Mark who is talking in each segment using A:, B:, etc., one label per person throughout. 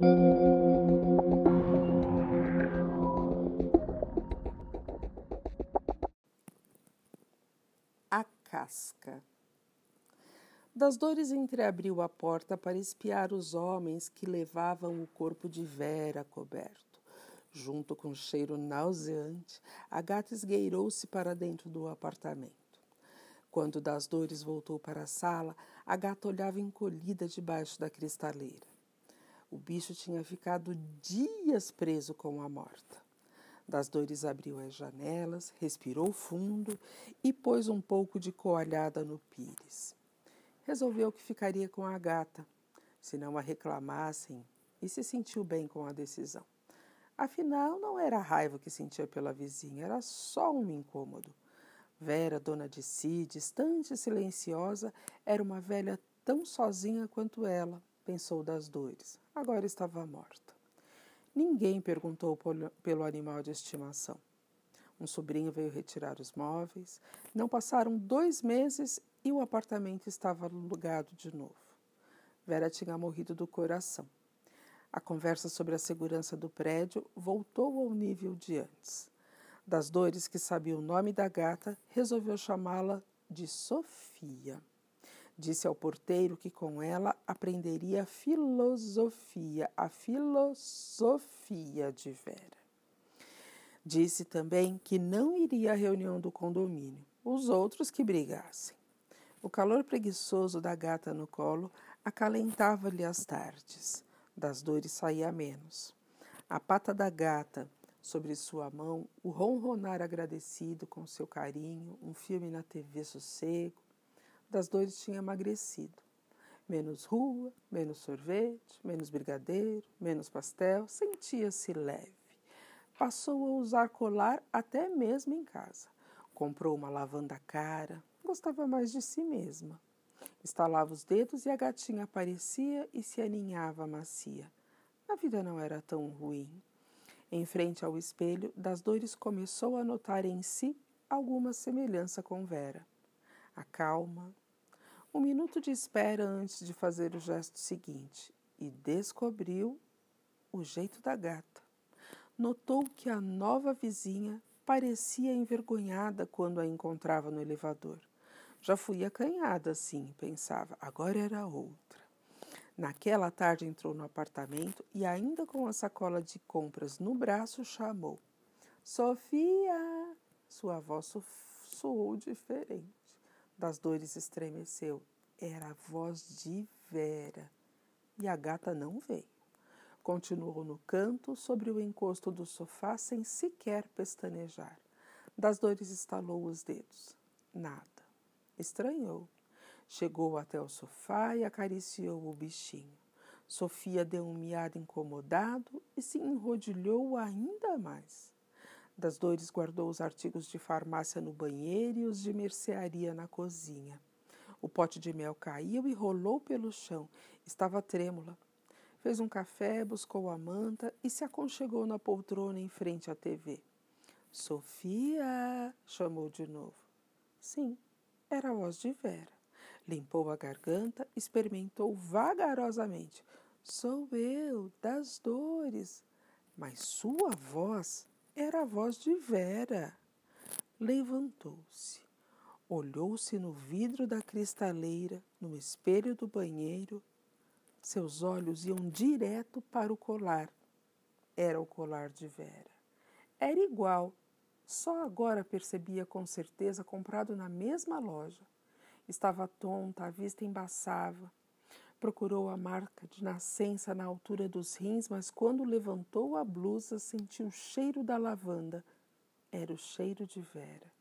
A: A casca. Das dores entreabriu a porta para espiar os homens que levavam o corpo de Vera coberto. Junto com o cheiro nauseante, a gata esgueirou-se para dentro do apartamento. Quando das dores voltou para a sala, a gata olhava encolhida debaixo da cristaleira. O bicho tinha ficado dias preso com a morta. Das dores abriu as janelas, respirou fundo e pôs um pouco de coalhada no pires. Resolveu que ficaria com a gata, se não a reclamassem, e se sentiu bem com a decisão. Afinal, não era a raiva que sentia pela vizinha, era só um incômodo. Vera, dona de si, distante e silenciosa, era uma velha tão sozinha quanto ela, pensou das dores. Agora estava morta. Ninguém perguntou pelo animal de estimação. Um sobrinho veio retirar os móveis. Não passaram dois meses e o apartamento estava alugado de novo. Vera tinha morrido do coração. A conversa sobre a segurança do prédio voltou ao nível de antes. Das dores que sabia o nome da gata, resolveu chamá-la de Sofia. Disse ao porteiro que com ela aprenderia filosofia, a filosofia de Vera. Disse também que não iria à reunião do condomínio, os outros que brigassem. O calor preguiçoso da gata no colo acalentava-lhe as tardes. Das dores saía menos. A pata da gata, sobre sua mão o ronronar agradecido com seu carinho, um filme na TV sossego. Das dores tinha emagrecido. Menos rua, menos sorvete, menos brigadeiro, menos pastel, sentia-se leve. Passou a usar colar até mesmo em casa. Comprou uma lavanda cara, gostava mais de si mesma. Estalava os dedos e a gatinha aparecia e se aninhava macia. A vida não era tão ruim. Em frente ao espelho, das dores começou a notar em si alguma semelhança com Vera. A calma, um minuto de espera antes de fazer o gesto seguinte e descobriu o jeito da gata. Notou que a nova vizinha parecia envergonhada quando a encontrava no elevador. Já fui acanhada assim, pensava, agora era outra. Naquela tarde entrou no apartamento e, ainda com a sacola de compras no braço, chamou: Sofia! Sua voz soou diferente. Das dores estremeceu. Era a voz de Vera. E a gata não veio. Continuou no canto, sobre o encosto do sofá, sem sequer pestanejar. Das dores estalou os dedos. Nada. Estranhou. Chegou até o sofá e acariciou o bichinho. Sofia deu um miado incomodado e se enrodilhou ainda mais. Das dores guardou os artigos de farmácia no banheiro e os de mercearia na cozinha. O pote de mel caiu e rolou pelo chão. Estava trêmula. Fez um café, buscou a manta e se aconchegou na poltrona em frente à TV. Sofia! chamou de novo. Sim, era a voz de Vera. Limpou a garganta, experimentou vagarosamente. Sou eu, das dores. Mas sua voz era a voz de Vera. Levantou-se, olhou-se no vidro da cristaleira, no espelho do banheiro. Seus olhos iam direto para o colar. Era o colar de Vera. Era igual, só agora percebia com certeza comprado na mesma loja. Estava tonta, a vista embaçava. Procurou a marca de nascença na altura dos rins, mas quando levantou a blusa, sentiu o cheiro da lavanda. Era o cheiro de Vera.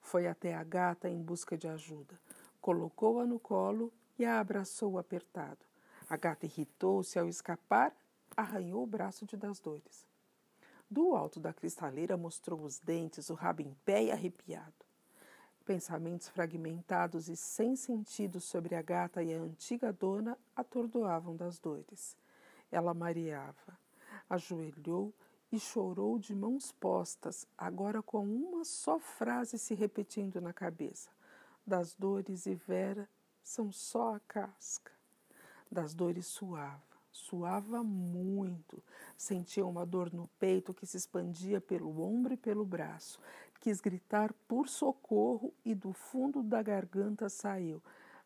A: Foi até a gata em busca de ajuda. Colocou-a no colo e a abraçou apertado. A gata irritou-se ao escapar, arranhou o braço de das dores. Do alto da cristaleira mostrou os dentes, o rabo em pé e arrepiado. Pensamentos fragmentados e sem sentido sobre a gata e a antiga dona atordoavam das dores. Ela mareava, ajoelhou e chorou de mãos postas, agora com uma só frase se repetindo na cabeça: Das dores e Vera são só a casca. Das dores suava, Suava muito, sentia uma dor no peito que se expandia pelo ombro e pelo braço. Quis gritar por socorro e do fundo da garganta saiu: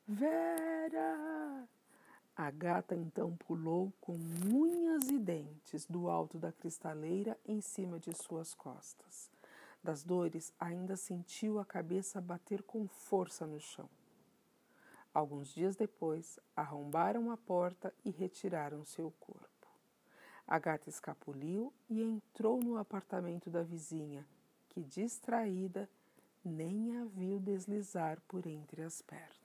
A: Vera! A gata então pulou com unhas e dentes do alto da cristaleira em cima de suas costas. Das dores, ainda sentiu a cabeça bater com força no chão. Alguns dias depois, arrombaram a porta e retiraram seu corpo. A gata escapuliu e entrou no apartamento da vizinha, que, distraída, nem a viu deslizar por entre as pernas.